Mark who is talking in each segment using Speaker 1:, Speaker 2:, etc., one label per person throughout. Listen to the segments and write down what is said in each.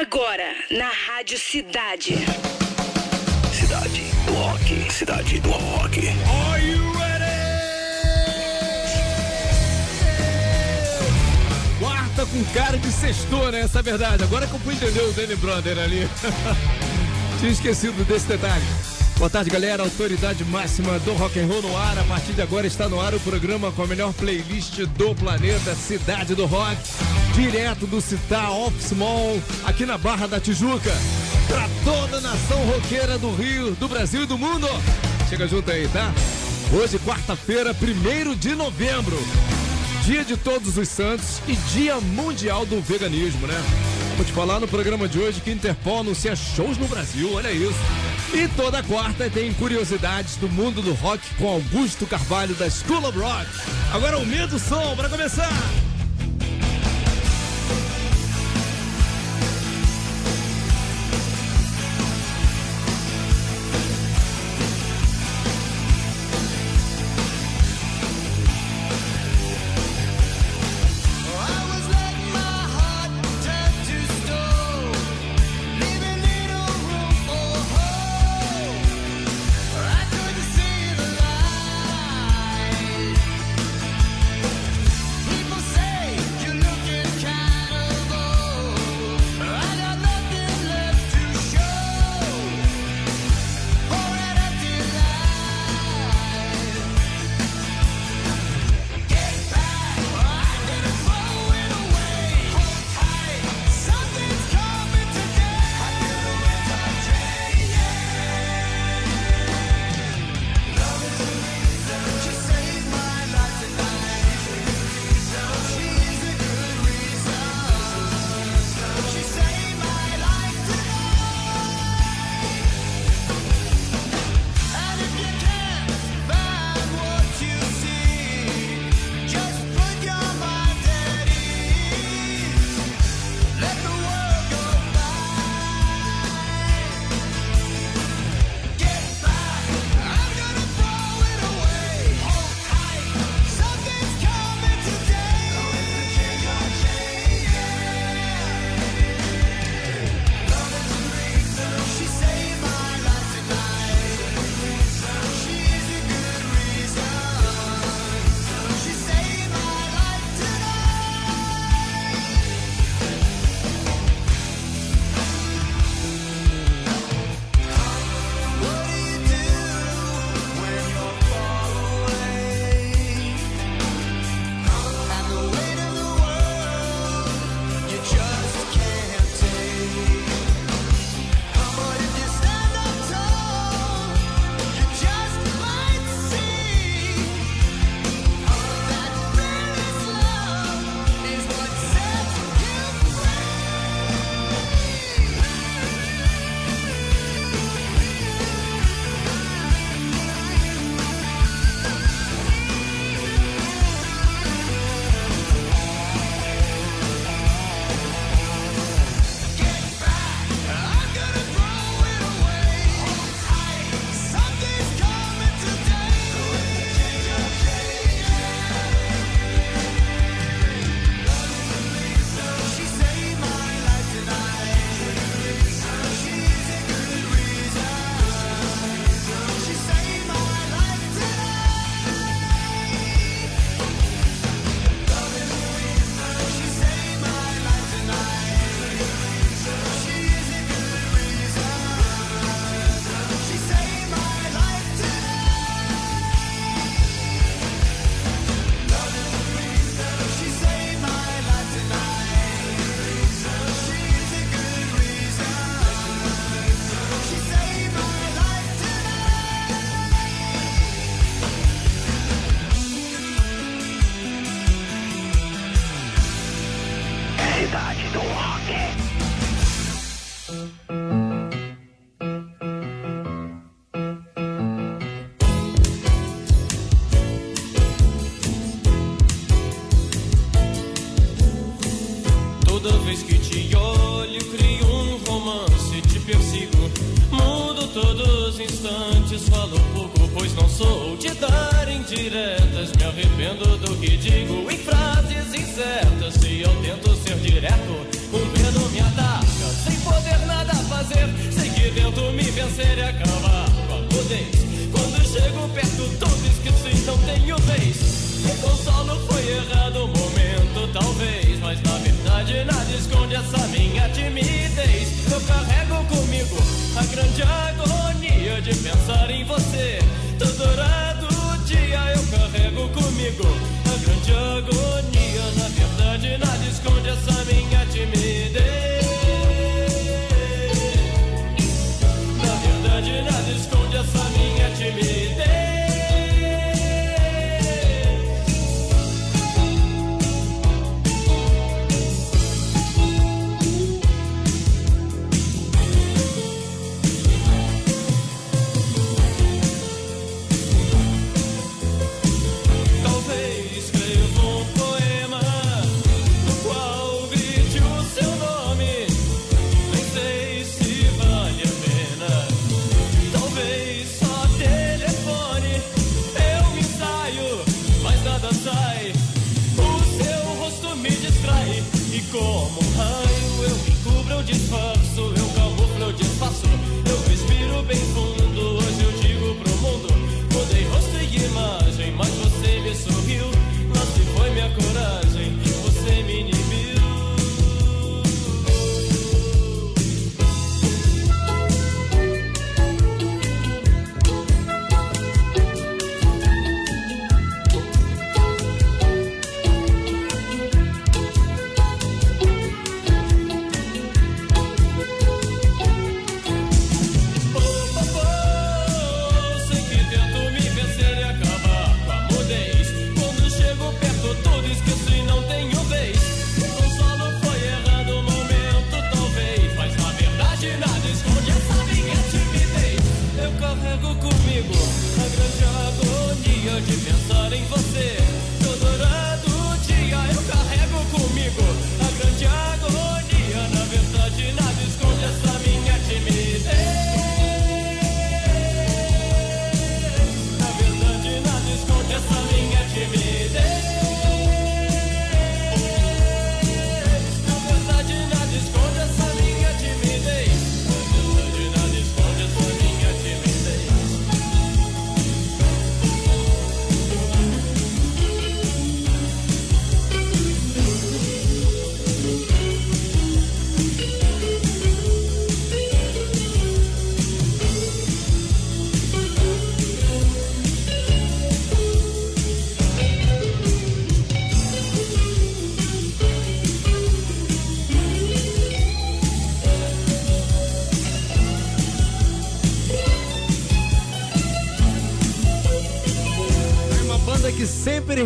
Speaker 1: Agora, na Rádio Cidade.
Speaker 2: Cidade do Rock. Cidade do Rock.
Speaker 3: Are you ready? Quarta com cara de sextou, né? Essa é a verdade. Agora que eu fui entender o Danny Brother ali. Tinha esquecido desse detalhe. Boa tarde, galera. Autoridade máxima do rock and roll no ar. A partir de agora está no ar o programa com a melhor playlist do planeta, Cidade do Rock, direto do Citar Office Mall, aqui na Barra da Tijuca, para toda a nação roqueira do Rio, do Brasil e do mundo. Chega junto aí, tá? Hoje, quarta-feira, 1 de novembro. Dia de Todos os Santos e Dia Mundial do Veganismo, né? Vou te falar no programa de hoje que Interpol anuncia shows no Brasil, olha isso. E toda quarta tem curiosidades do mundo do rock com Augusto Carvalho da School of Rock. Agora o medo som para começar.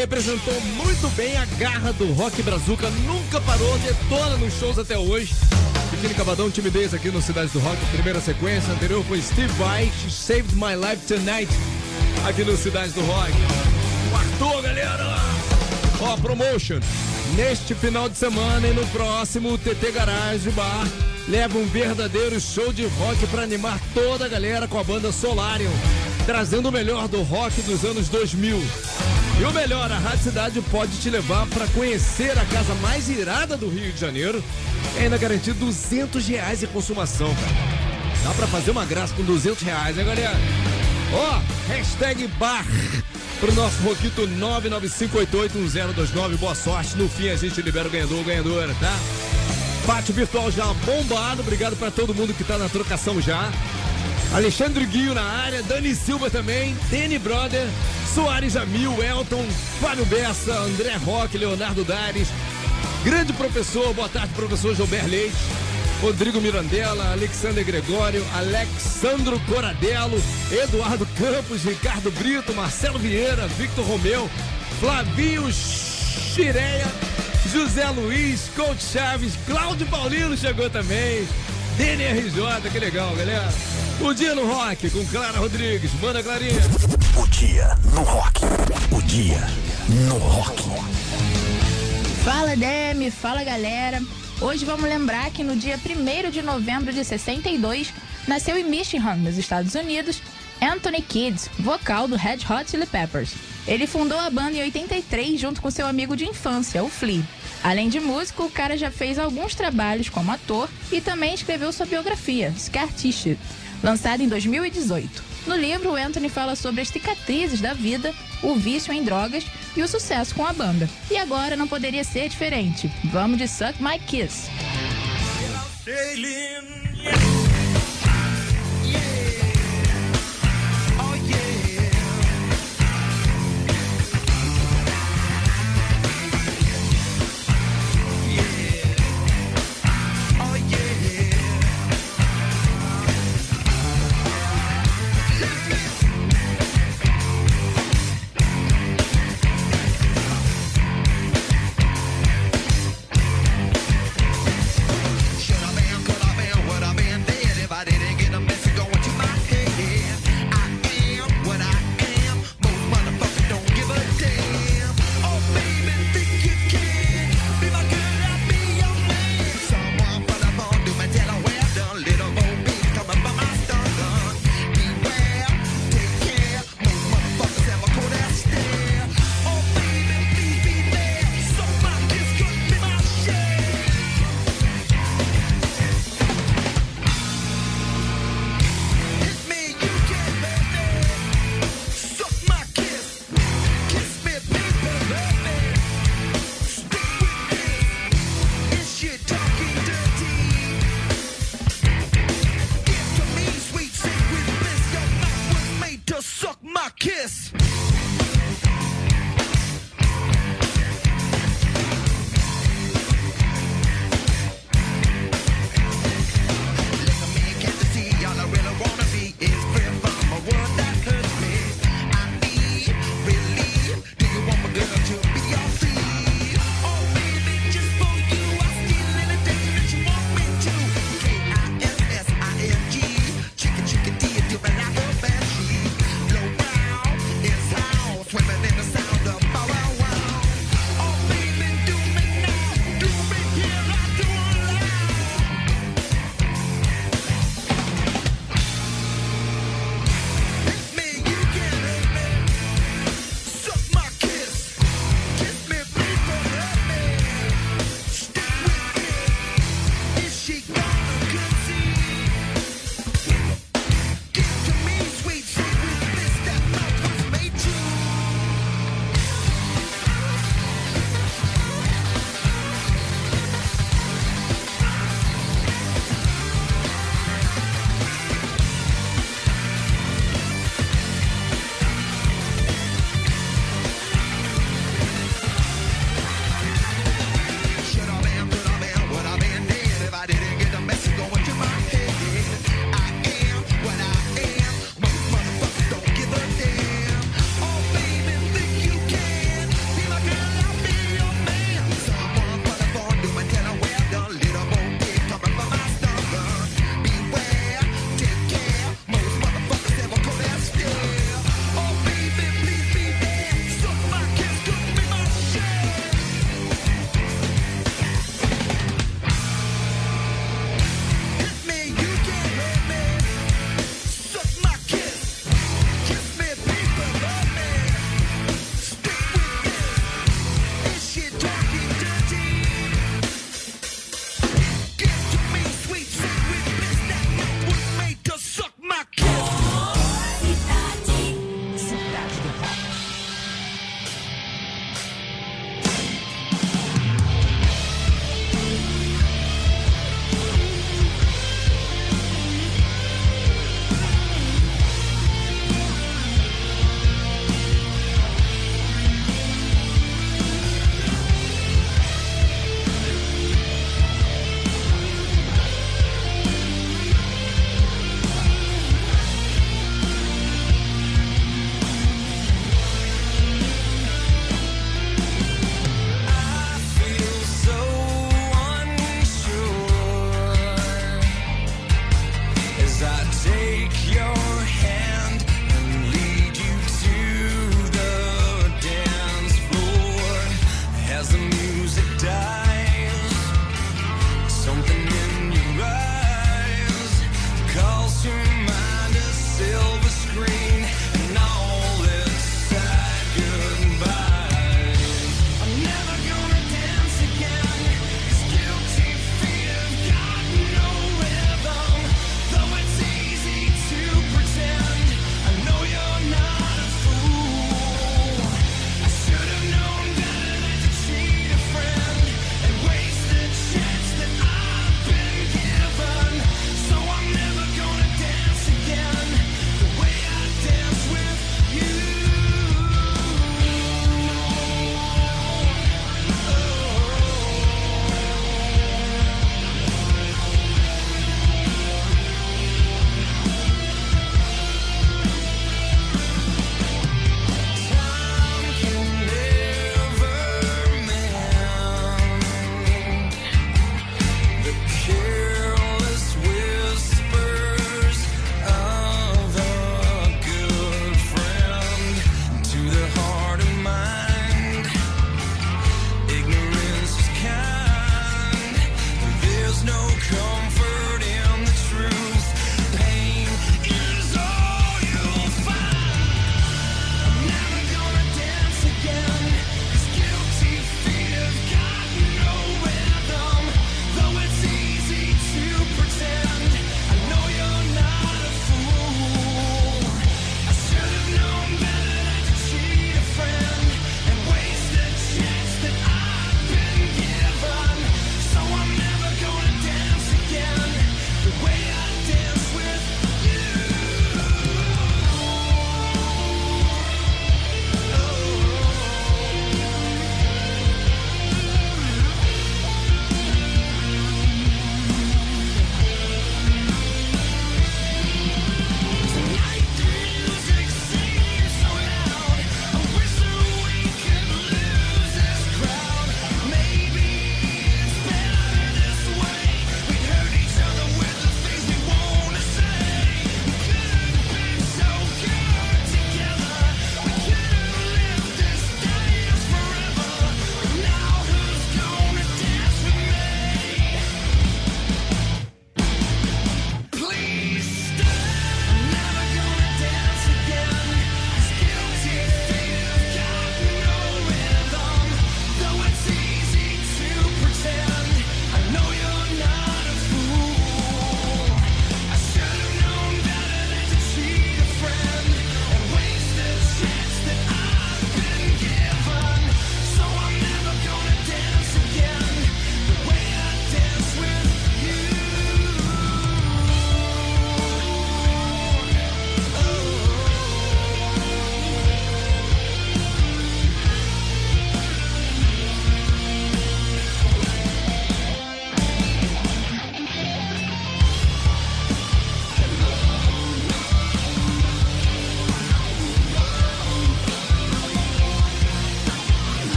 Speaker 4: Representou muito bem a garra do rock brazuca, nunca parou, detona nos shows até hoje. Biquíni Cavadão, timidez aqui no Cidade do Rock, primeira sequência, anterior foi Steve Vai, Saved My Life Tonight, aqui no Cidade do Rock. Arthur, galera! Ó, promotion. Neste final de semana e no próximo, o TT Garage Bar leva um verdadeiro show de rock para animar toda a galera com a banda Solarium, trazendo o melhor do rock dos anos 2000. E o melhor, a Rádio Cidade pode te levar para conhecer a casa mais irada do Rio de Janeiro e ainda garantir 200 reais em consumação, cara. Dá pra fazer uma graça com 200 reais, né, galera? Ó, hashtag bar pro nosso Roquito 995881029. Boa sorte. No fim a gente libera o ganhador ou ganhadora, tá? Pátio virtual já bombado. Obrigado pra todo mundo que tá na trocação já. Alexandre Guio na área, Dani Silva também, Danny Brother, Soares Jamil, Elton, Fábio Bessa, André Roque, Leonardo Dares, grande professor, boa tarde, professor Gilberto Leite, Rodrigo Mirandela, Alexander Gregório, Alexandro Coradello, Eduardo Campos, Ricardo Brito, Marcelo Vieira, Victor Romeu, Flavio Chireia, José Luiz, Coach Chaves, Cláudio Paulino chegou também. DNRJ, que legal, galera. O dia no rock com Clara Rodrigues. Manda, Clarinha.
Speaker 2: O dia no rock. O dia no rock.
Speaker 5: Fala Demi, fala galera. Hoje vamos lembrar que no dia 1 de novembro de 62 nasceu em Michigan, nos Estados Unidos, Anthony Kidd, vocal do Red Hot Chili Peppers. Ele fundou a banda em 83 junto com seu amigo de infância, o Flea. Além de músico, o cara já fez alguns trabalhos como ator e também escreveu sua biografia, Scar Tissue, lançada em 2018. No livro, Anthony fala sobre as cicatrizes da vida, o vício em drogas e o sucesso com a banda. E agora não poderia ser diferente. Vamos de Suck My Kiss.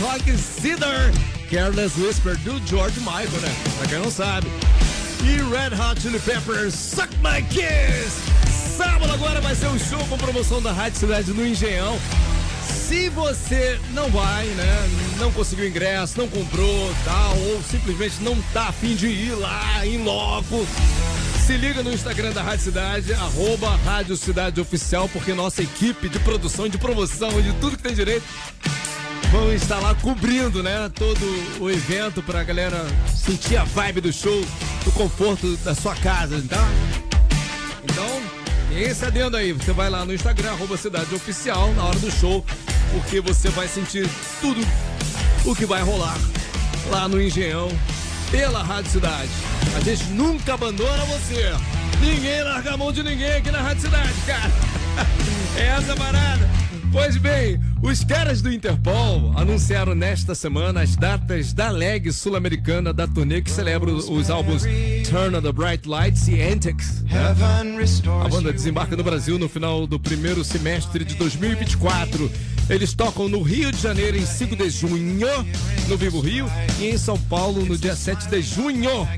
Speaker 4: Rock Cedar, Careless Whisper do George Michael, né? Pra quem não sabe. E Red Hot Chili Peppers, Suck My Kiss. Sábado agora vai ser um show com promoção da Rádio Cidade no Engenhão. Se você não vai, né, não conseguiu ingresso, não comprou, tal, ou simplesmente não tá afim de ir lá em loco, se liga no Instagram da Rádio Cidade, arroba Rádio Cidade Oficial, porque nossa equipe de produção, de promoção, de tudo que tem direito, vão estar lá cobrindo, né, todo o evento pra galera sentir a vibe do show, do conforto da sua casa, tá? Então, esse adendo aí. Você vai lá no Instagram, arroba Cidade Oficial, na hora do show, porque você vai sentir tudo o que vai rolar lá no Engenhão, pela Rádio Cidade. A gente nunca abandona você. Ninguém larga a mão de ninguém aqui na Rádio Cidade, cara. É essa a parada. Pois bem, os caras do Interpol anunciaram nesta semana as datas da leg sul-americana da turnê que celebra os álbuns Turn on the Bright Lights e Antics. né? A banda desembarca no Brasil no final do primeiro semestre de 2024. Eles tocam no Rio de Janeiro em 5 de junho, no Vivo Rio, e em São Paulo no dia 7 de junho,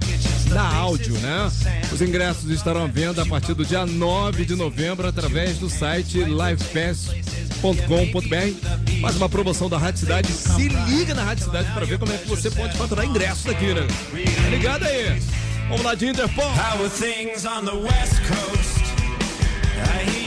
Speaker 4: na áudio, né? Os ingressos estarão à venda a partir do dia 9 de novembro através do site livefest.com.br. Mais uma promoção da Rádio Cidade. Se liga na Rádio Cidade para ver como é que você pode faturar ingressos aqui, né? Tá ligado aí? Vamos lá de Interpol.
Speaker 6: How are things on the West Coast? I hear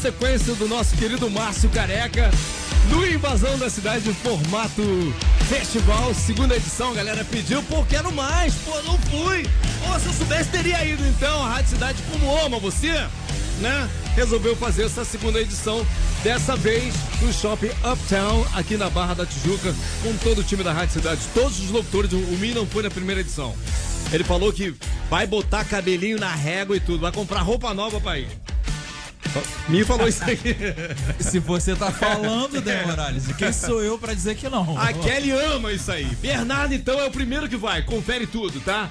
Speaker 4: sequência do nosso querido Márcio Careca no Invasão da Cidade em formato festival, segunda edição. Galera pediu, pô, quero mais, pô, não fui. Pô, se eu soubesse, teria ido então. A Rádio Cidade, como ama você, né? Resolveu fazer essa segunda edição, dessa vez no Shopping Uptown, aqui na Barra da Tijuca, com todo o time da Rádio Cidade. Todos os locutores, o Mi não foi na primeira edição. Ele falou que vai botar cabelinho na régua e tudo, vai comprar roupa nova pra ir. Me falou isso aí.
Speaker 7: Se você tá falando, Dan Morales, quem sou eu pra dizer que não?
Speaker 4: A Kelly ama isso aí. Bernardo, então, é o primeiro que vai. Confere tudo, tá?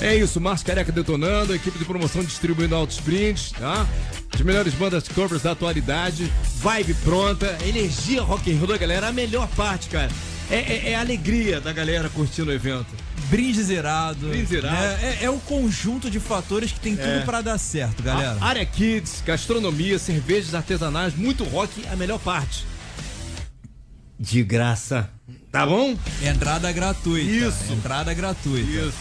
Speaker 4: É isso, Márcio Careca detonando, equipe de promoção distribuindo altos brindes, tá? As melhores bandas covers da atualidade, vibe pronta, energia rock and roll da galera, a melhor parte, cara. É, é- é a alegria da galera curtindo o evento.
Speaker 7: Brinde zerado.
Speaker 4: Brinde zerado.
Speaker 7: né? É, é o conjunto de fatores que tem tudo
Speaker 4: É.
Speaker 7: pra dar certo, galera.
Speaker 4: A área kids, gastronomia, cervejas artesanais, muito rock, a melhor parte. De graça. Tá bom?
Speaker 7: Entrada gratuita.
Speaker 4: Isso.
Speaker 7: Entrada gratuita.
Speaker 4: Isso.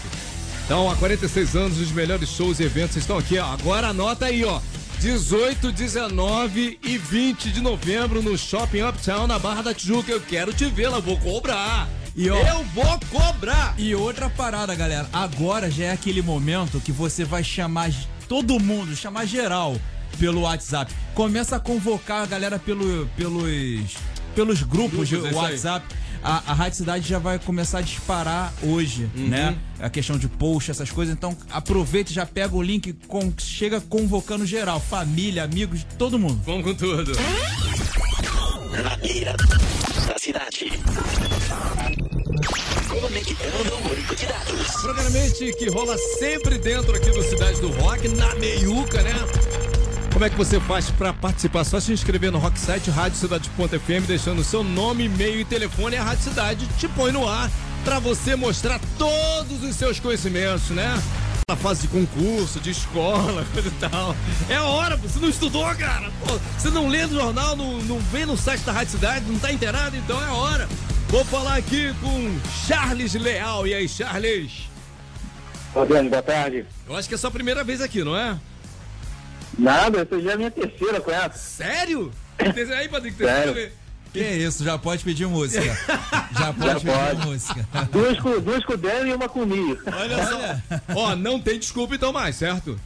Speaker 4: Então, há 46 anos, os melhores shows e eventos estão aqui, ó. Agora anota aí, ó. 18, 19 e 20 de novembro no Shopping Uptown, na Barra da Tijuca. Eu quero te ver lá, vou cobrar.
Speaker 7: E, ó,
Speaker 4: Eu vou cobrar.
Speaker 7: E outra parada, galera. Agora já é aquele momento que você vai chamar todo mundo, chamar geral pelo WhatsApp. Começa a convocar a galera pelo, pelos, pelos grupos,
Speaker 4: Grupos, é
Speaker 7: de
Speaker 4: aí.
Speaker 7: WhatsApp. A, a Rádio Cidade já vai começar a disparar hoje,
Speaker 4: Uhum.
Speaker 7: né? A questão de post, essas coisas. Então aproveite, já pega o link, com, chega convocando geral, família, amigos, todo mundo.
Speaker 4: Vamos com tudo.
Speaker 2: Na beira da cidade. Conectando.
Speaker 4: Programamente que rola sempre dentro aqui do Cidade do Rock, na meiuca, né? Como é que você faz pra participar? Só se inscrever no Rock Site Rádio Cidade.fm, deixando seu nome, e-mail e telefone. A Rádio Cidade te põe no ar pra você mostrar todos os seus conhecimentos, né? Na fase de concurso, de escola, coisa e tal. É a hora, você não estudou, cara. Pô, você não lê no jornal, não, não vem no site da Rádio Cidade, não tá inteirado, então é a hora. Vou falar aqui com Charles Leal. E aí, Charles?
Speaker 8: Fabiano, boa tarde.
Speaker 4: Eu acho que é a sua primeira vez aqui, não é?
Speaker 8: Nada, essa já é a minha terceira com essa.
Speaker 4: Sério? Aí.
Speaker 7: Que isso, já pode pedir música. Já pode pedir
Speaker 8: pode.
Speaker 7: música.
Speaker 8: Duas com, duas com o Délio e uma comigo.
Speaker 4: Olha só. Ó, não tem desculpa então mais, certo?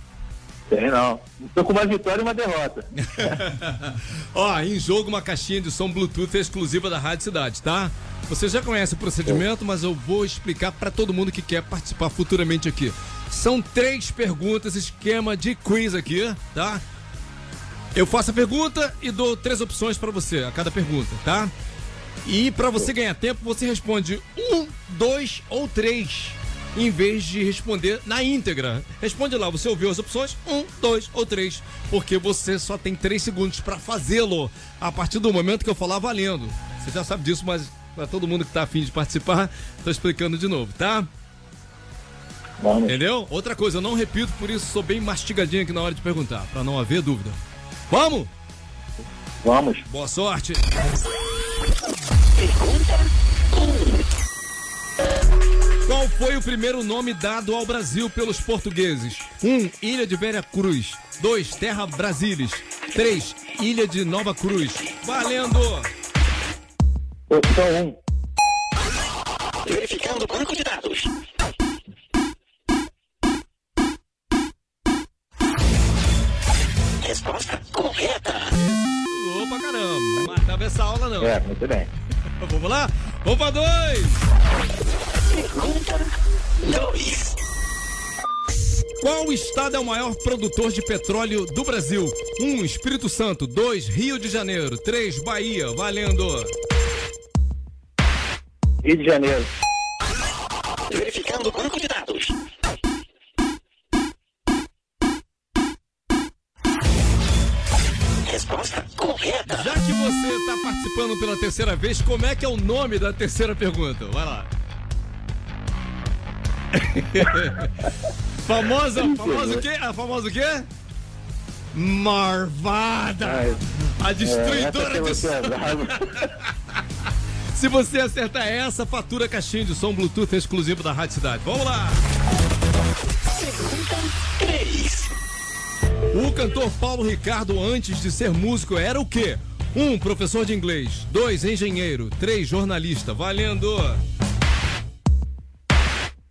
Speaker 8: Tem não. Tô com uma vitória e uma derrota.
Speaker 4: Ó, em jogo uma caixinha de som Bluetooth exclusiva da Rádio Cidade, tá? Você já conhece o procedimento, mas eu vou explicar pra todo mundo que quer participar futuramente aqui. São três perguntas, esquema de quiz aqui, tá? Eu faço a pergunta e dou três opções pra você a cada pergunta, tá? E pra você ganhar tempo, você responde um, dois ou três, em vez de responder na íntegra. Responde lá, você ouviu as opções? Um, dois ou três, porque você só tem três segundos pra fazê-lo a partir do momento que eu falar valendo. Você já sabe disso, mas pra todo mundo que tá afim de participar, tô explicando de novo, tá?
Speaker 8: Vamos.
Speaker 4: Entendeu? Outra coisa, eu não repito, por isso sou bem mastigadinho aqui na hora de perguntar, pra não haver dúvida. Vamos?
Speaker 8: Vamos.
Speaker 4: Boa sorte! Qual foi o primeiro nome dado ao Brasil pelos portugueses? 1. Um, Ilha de Vera Cruz. 2. Terra Brasílis. 3. Ilha de Nova Cruz. Valendo!
Speaker 8: Opção 1.
Speaker 2: Verificando o banco de dados. Resposta!
Speaker 4: Não matava essa aula, não.
Speaker 8: É, muito bem.
Speaker 4: Vamos lá? Vamos pra dois!
Speaker 2: Pergunta 2.
Speaker 4: Qual estado é o maior produtor de petróleo do Brasil? 1. Um, Espírito Santo. 2. Rio de Janeiro. 3. Bahia. Valendo!
Speaker 8: Rio de Janeiro.
Speaker 2: Verificando o banco de dados.
Speaker 4: Participando pela terceira vez, como é que é o nome da terceira pergunta? Vai lá. famosa, famosa o quê? A famosa o quê? Marvada!
Speaker 8: Ai,
Speaker 4: A
Speaker 8: é,
Speaker 4: destruidora de som. Se você acertar essa, fatura caixinha de som Bluetooth exclusivo da Rádio Cidade. Vamos lá!
Speaker 2: Pergunta 3.
Speaker 3: O cantor Paulo Ricardo, antes de ser músico, era o quê? Um, professor de inglês. Dois, engenheiro. Três, jornalista. Valendo!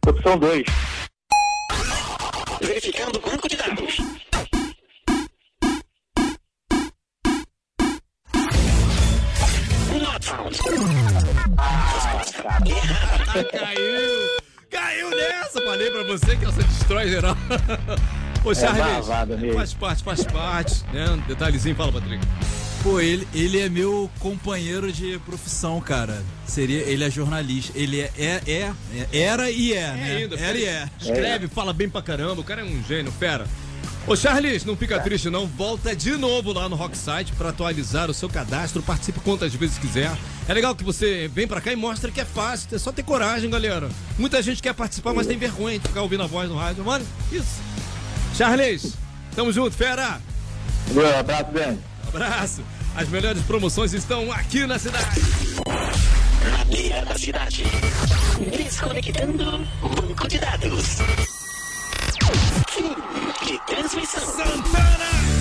Speaker 8: Opção 2.
Speaker 2: Verificando o banco de dados. Not found.
Speaker 3: Caiu! Caiu nessa! Falei pra você que essa destrói geral. Ô, Charles,
Speaker 8: barbado mesmo.
Speaker 3: faz parte, faz parte. Né? Um detalhezinho, fala, Patrick.
Speaker 7: Pô, ele, ele é meu companheiro de profissão, cara. Seria, ele é jornalista. Ele é, é, é- é- era e é, né?
Speaker 3: ainda,
Speaker 7: era e é.
Speaker 3: Escreve, fala bem pra caramba. O cara é um gênio, fera. Ô, Charles, não fica triste não. Volta de novo lá no Rocksite pra atualizar o seu cadastro. Participe quantas vezes quiser. É legal que você vem pra cá e mostra que é fácil. É só ter coragem, galera. Muita gente quer participar, mas tem vergonha de ficar ouvindo a voz no rádio. Mano, isso. Charles, tamo junto, fera.
Speaker 8: Um abraço, Ben.
Speaker 3: Abraço. As melhores promoções estão aqui na cidade.
Speaker 2: Na beira da cidade. Desconectando banco de dados. Fim de transmissão.
Speaker 3: Santana!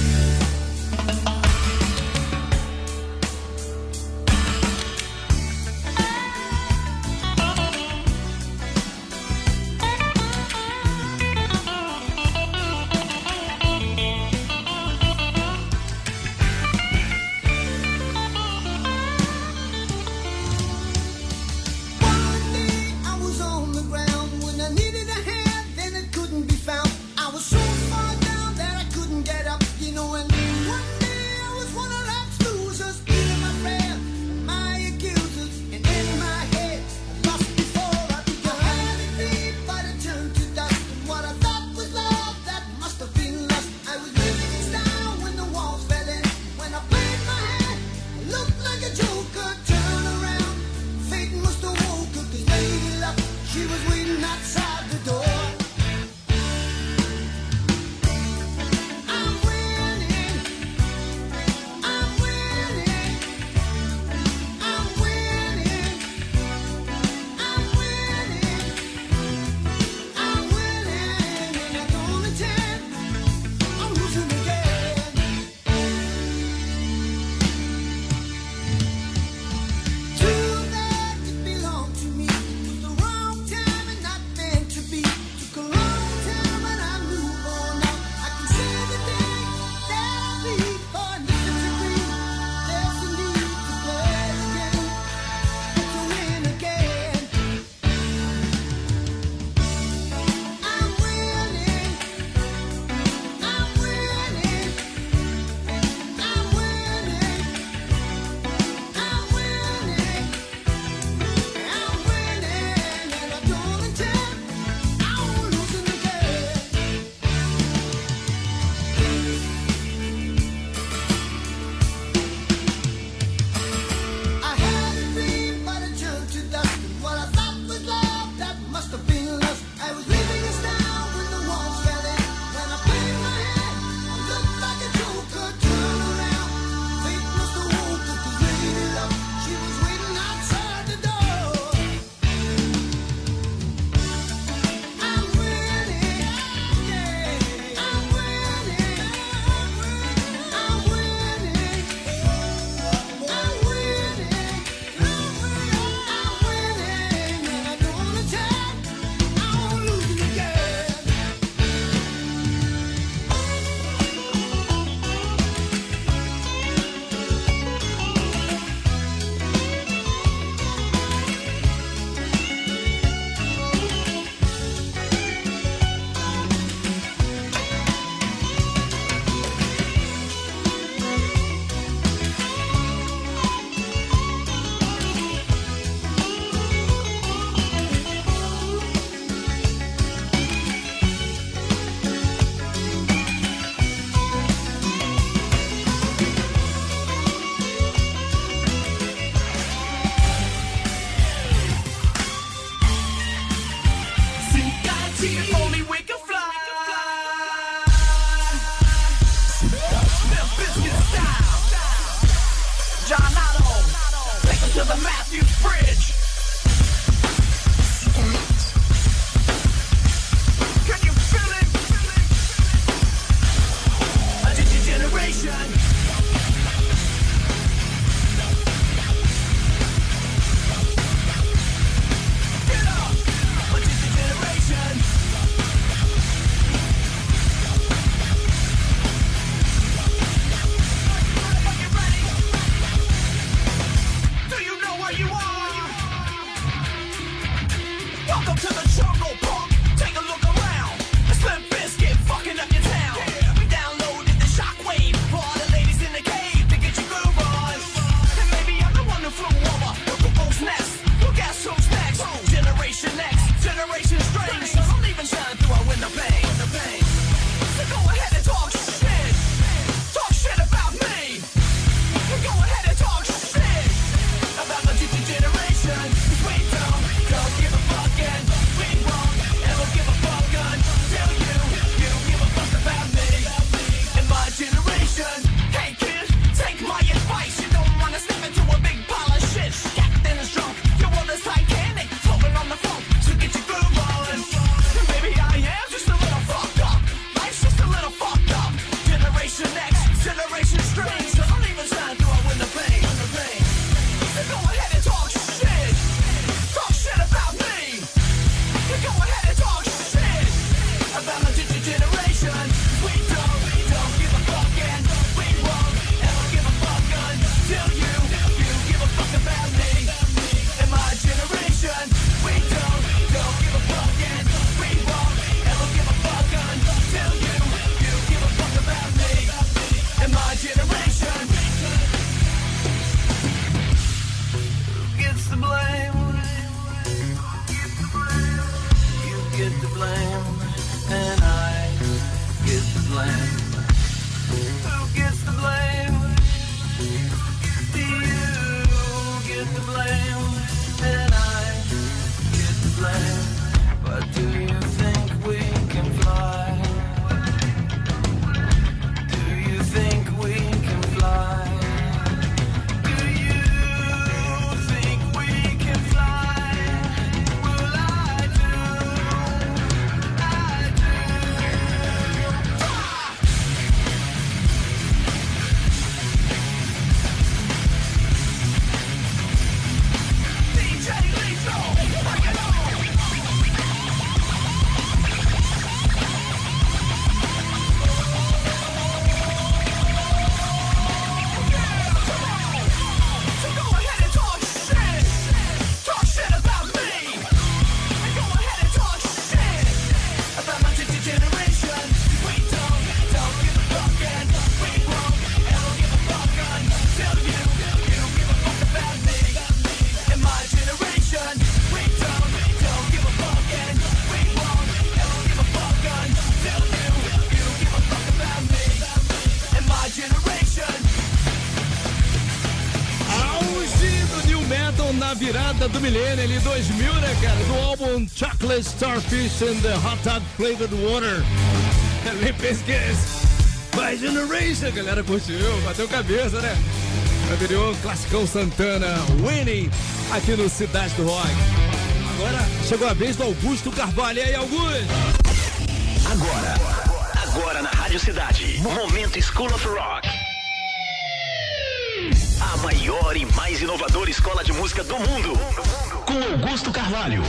Speaker 4: Chocolate Starfish and the Hot Dog Flavored Water. Limp Bizkit. My Generation, a galera curtiu, bateu cabeça, né? Anterior, classicão Santana, Winning, aqui no Cidade do Rock. Agora chegou a vez do Augusto Carvalho. E aí, Augusto?
Speaker 2: Agora, agora na Rádio Cidade. Momento School of Rock. A maior e mais inovadora escola de música do mundo. Com Augusto Carvalho.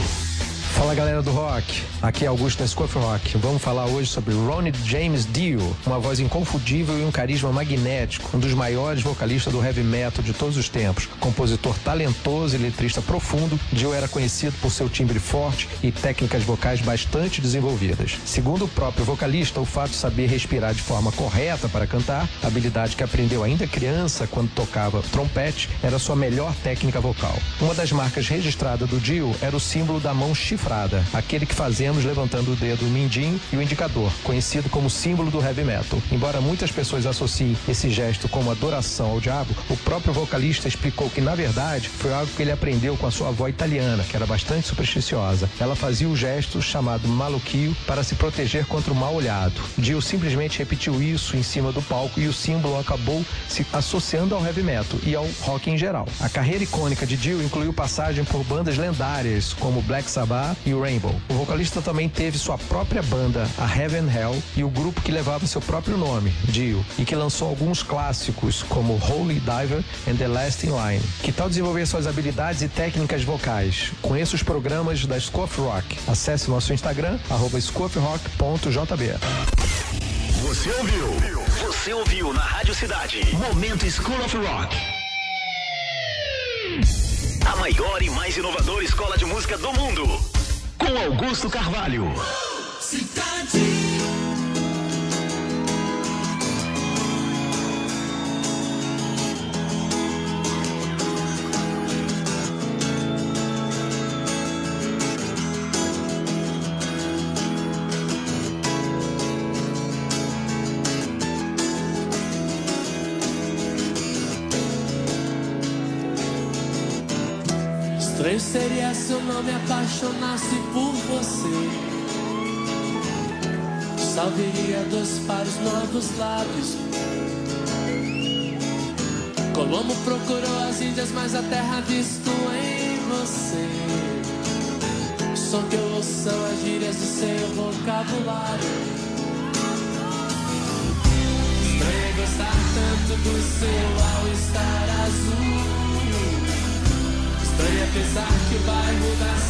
Speaker 9: Fala galera do rock, aqui é Augusto da Scoff Rock. Vamos falar hoje sobre Ronnie James Dio, uma voz inconfundível e um carisma magnético, um dos maiores vocalistas do heavy metal de todos os tempos. Compositor talentoso e letrista profundo, Dio era conhecido por seu timbre forte e técnicas vocais bastante desenvolvidas. Segundo o próprio vocalista, o fato de saber respirar de forma correta para cantar, habilidade que aprendeu ainda criança quando tocava trompete, era sua melhor técnica vocal. Uma das marcas registradas do Dio era o símbolo da mão chifrada, aquele que fazemos levantando o dedo mindinho e o indicador, conhecido como símbolo do heavy metal. Embora muitas pessoas associem esse gesto como adoração ao diabo, o próprio vocalista explicou que, na verdade, foi algo que ele aprendeu com a sua avó italiana, que era bastante supersticiosa. Ela fazia o gesto chamado maluquio para se proteger contra o mal olhado. Dio simplesmente repetiu isso em cima do palco e o símbolo acabou se associando ao heavy metal e ao rock em geral. A carreira icônica de Dio incluiu passagem por bandas lendárias como Black Sabbath, e o Rainbow. O vocalista também teve sua própria banda, a Heaven Hell, e o grupo que levava seu próprio nome, Dio, e que lançou alguns clássicos como Holy Diver and The Last in Line. Que tal desenvolver suas habilidades e técnicas vocais? Conheça os programas da Scoff Rock. Acesse nosso Instagram, arroba scoffrock.jb.
Speaker 2: Você ouviu? Você ouviu na Rádio Cidade. Momento School of Rock. A maior e mais inovadora escola de música do mundo. Com Augusto Carvalho.
Speaker 10: Estranho se eu não me apaixonasse por você. Só viria dois pares novos lábios. Colombo procurou as Índias, mas a terra visto em você. O som que eu ouço são as gírias do seu vocabulário. Estranho gostar tanto do seu all-star azul. Estranho é pensar que o bairro das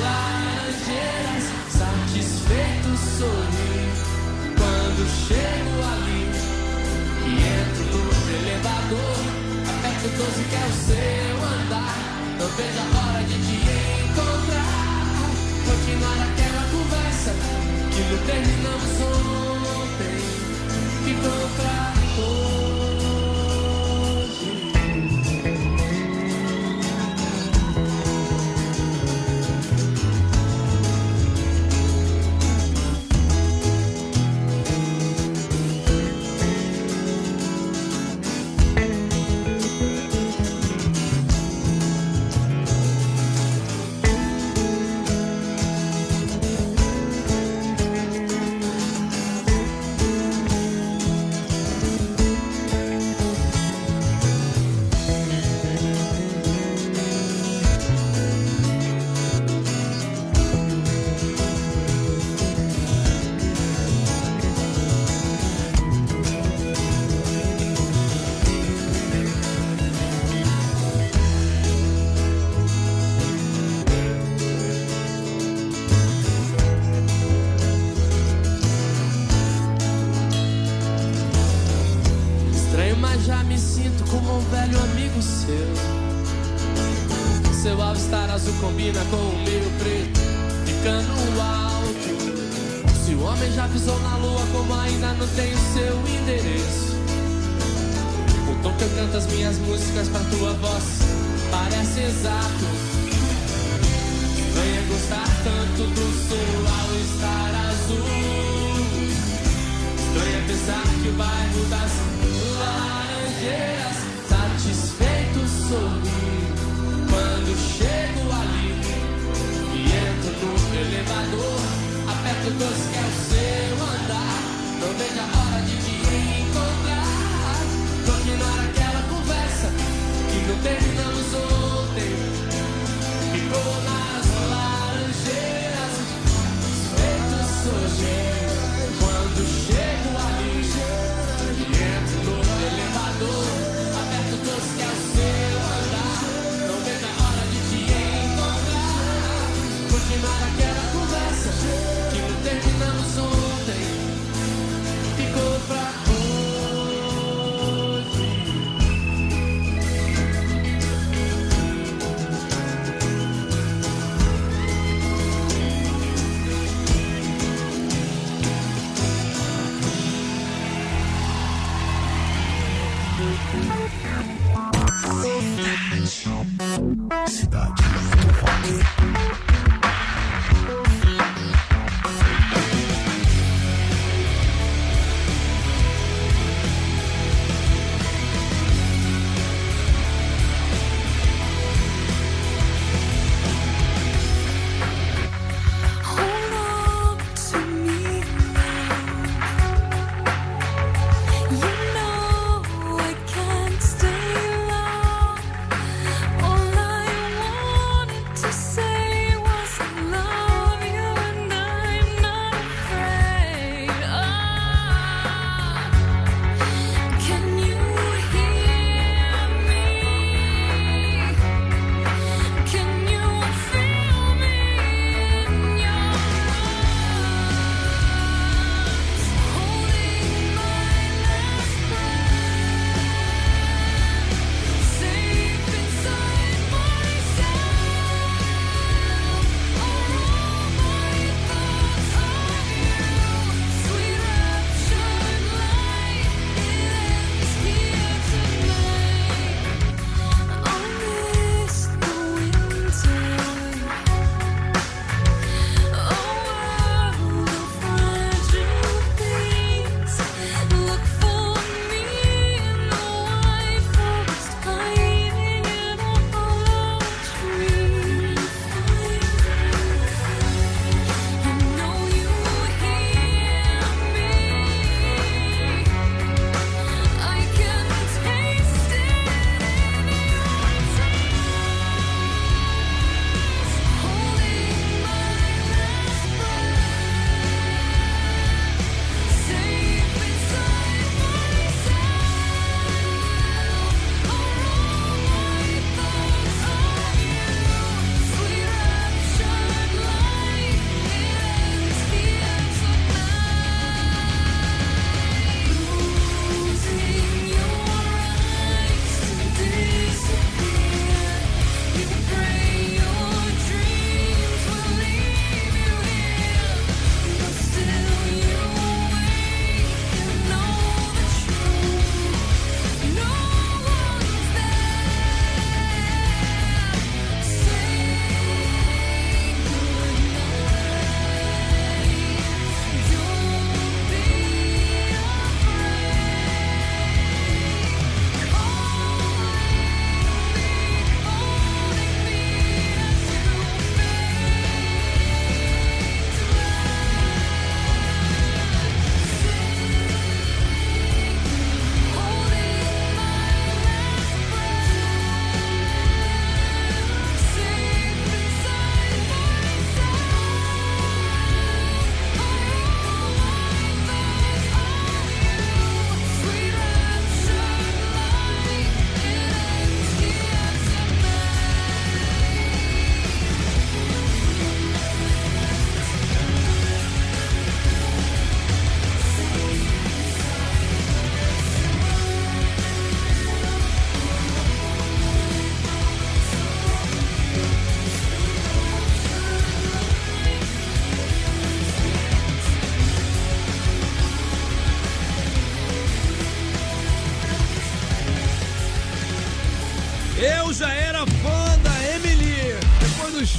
Speaker 10: Laranjeiras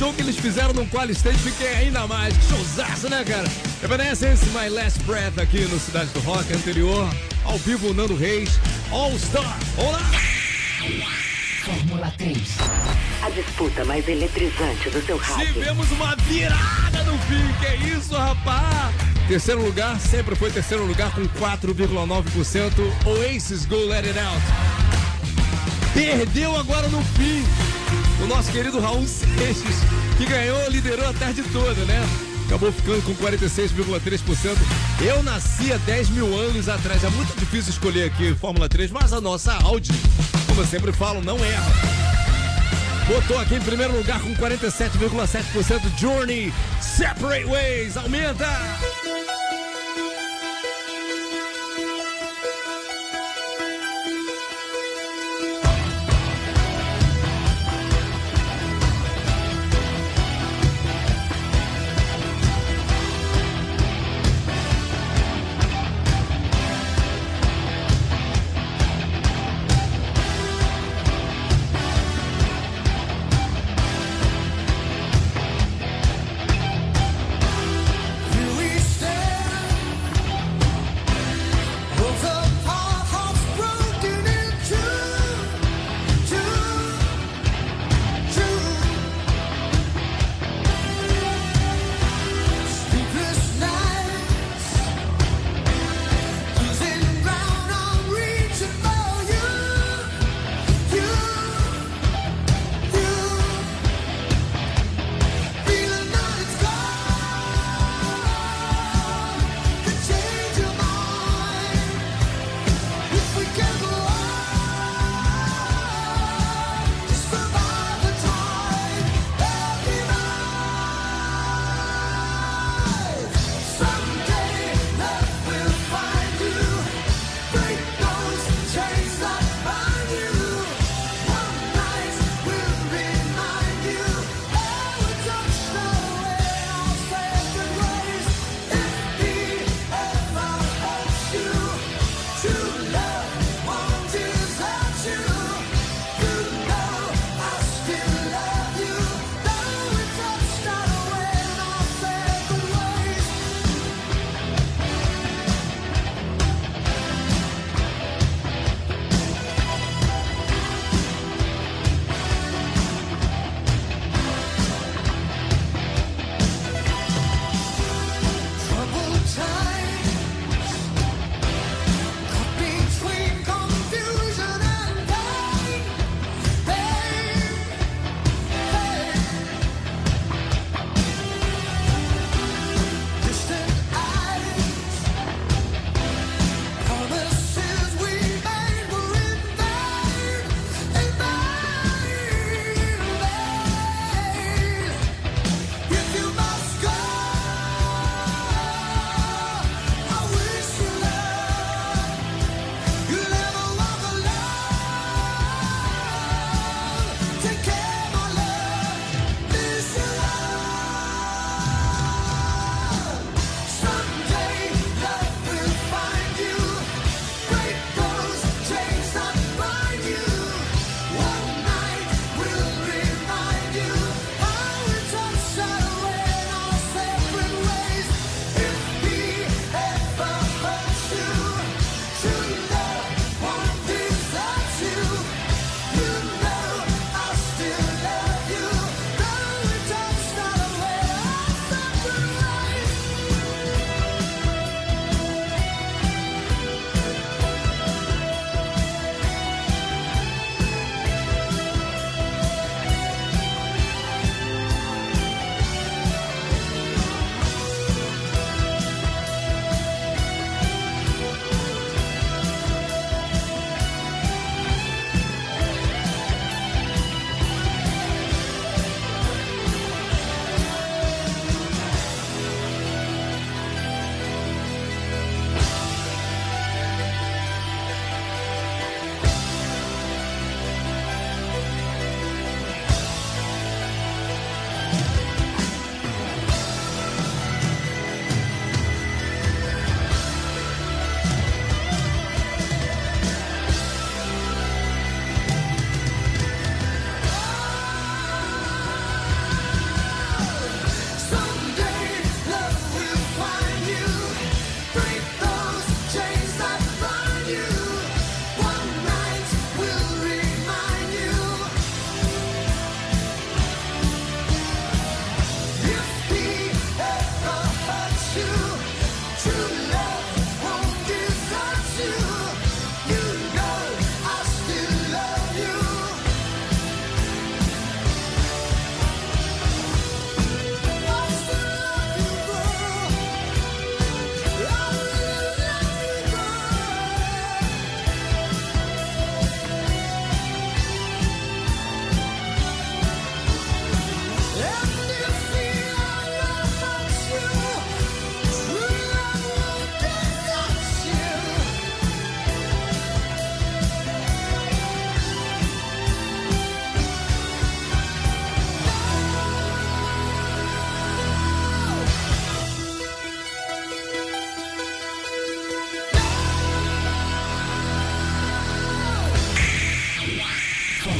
Speaker 4: show que eles fizeram no Qual Stage, fiquei ainda mais. Que showzaço, né, cara? Evanescence, My Last Breath aqui no Cidade do Rock anterior. Ao vivo, Nando Reis. All Star. Olá!
Speaker 11: Fórmula 3. A disputa mais eletrizante do seu rádio.
Speaker 4: Tivemos uma virada no fim. Que é isso, rapaz? Terceiro lugar, sempre foi terceiro lugar com 4,9%. Oasis Go Let It Out. Perdeu agora no fim. O nosso querido Raul Seixas, que ganhou, liderou a tarde toda, né? Acabou ficando com 46,3%. Eu nasci há 10 mil anos atrás. É muito difícil escolher aqui Fórmula 3, mas a nossa Audi, como eu sempre falo, não erra. Botou aqui em primeiro lugar com 47,7% Journey Separate Ways. Aumenta!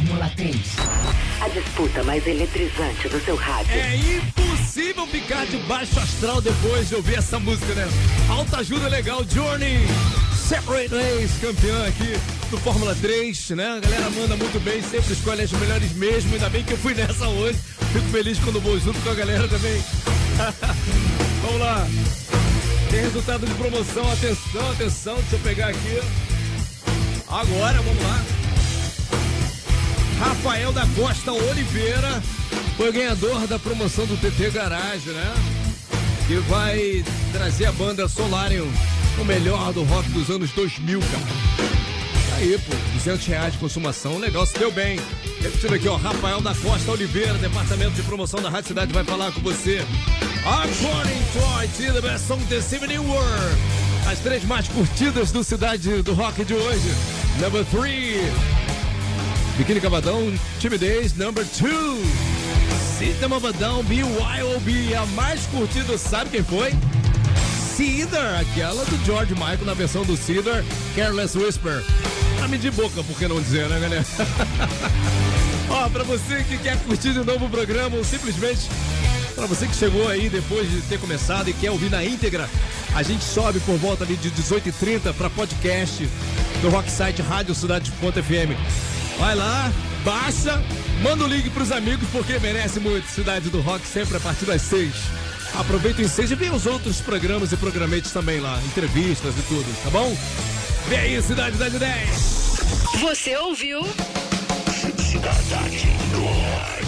Speaker 11: Fórmula 3. A disputa mais eletrizante do seu rádio.
Speaker 4: É impossível ficar de baixo astral depois de ouvir essa música, né? Alta ajuda legal, Journey. Separate Ways, campeã aqui do Fórmula 3, né? A galera manda muito bem, sempre escolhe as melhores mesmo. Ainda bem que eu fui nessa hoje. Fico feliz quando vou junto com a galera também. Vamos lá. Tem resultado de promoção. Atenção, atenção. Deixa eu pegar aqui. Agora, vamos lá. Rafael da Costa Oliveira foi ganhador da promoção do TT Garage, né? Que vai trazer a banda Solarium, o melhor do rock dos anos 2000, cara. Tá Aí, pô, 200 reais de consumação, legal, se deu bem. Repetindo aqui, ó, Rafael da Costa Oliveira, departamento de promoção da Rádio Cidade, vai falar com você. According to IT, the best song this evening world. As três mais curtidas do Cidade do Rock de hoje. Number three, Biquíni Cavadão, Timidez, number two. System of a Down, BYOB, a mais curtida, sabe quem foi? Cedar, aquela do George Michael na versão do Cedar, Careless Whisper. Pra medir boca, por que não dizer, né, galera? Ó, pra você que quer curtir de novo o programa, ou simplesmente pra você que chegou aí depois de ter começado e quer ouvir na íntegra, a gente sobe por volta de 18h30 pra podcast do Rocksite Rádio Cidade.fm. Vai lá, baixa, manda o link pros amigos porque merece muito. Cidade do Rock sempre a partir das 6. Aproveita o ensejo e vê os outros programas e programetes também lá, entrevistas e tudo, tá bom? Vem aí, Cidade da 10.
Speaker 1: Você ouviu?
Speaker 2: Cidade.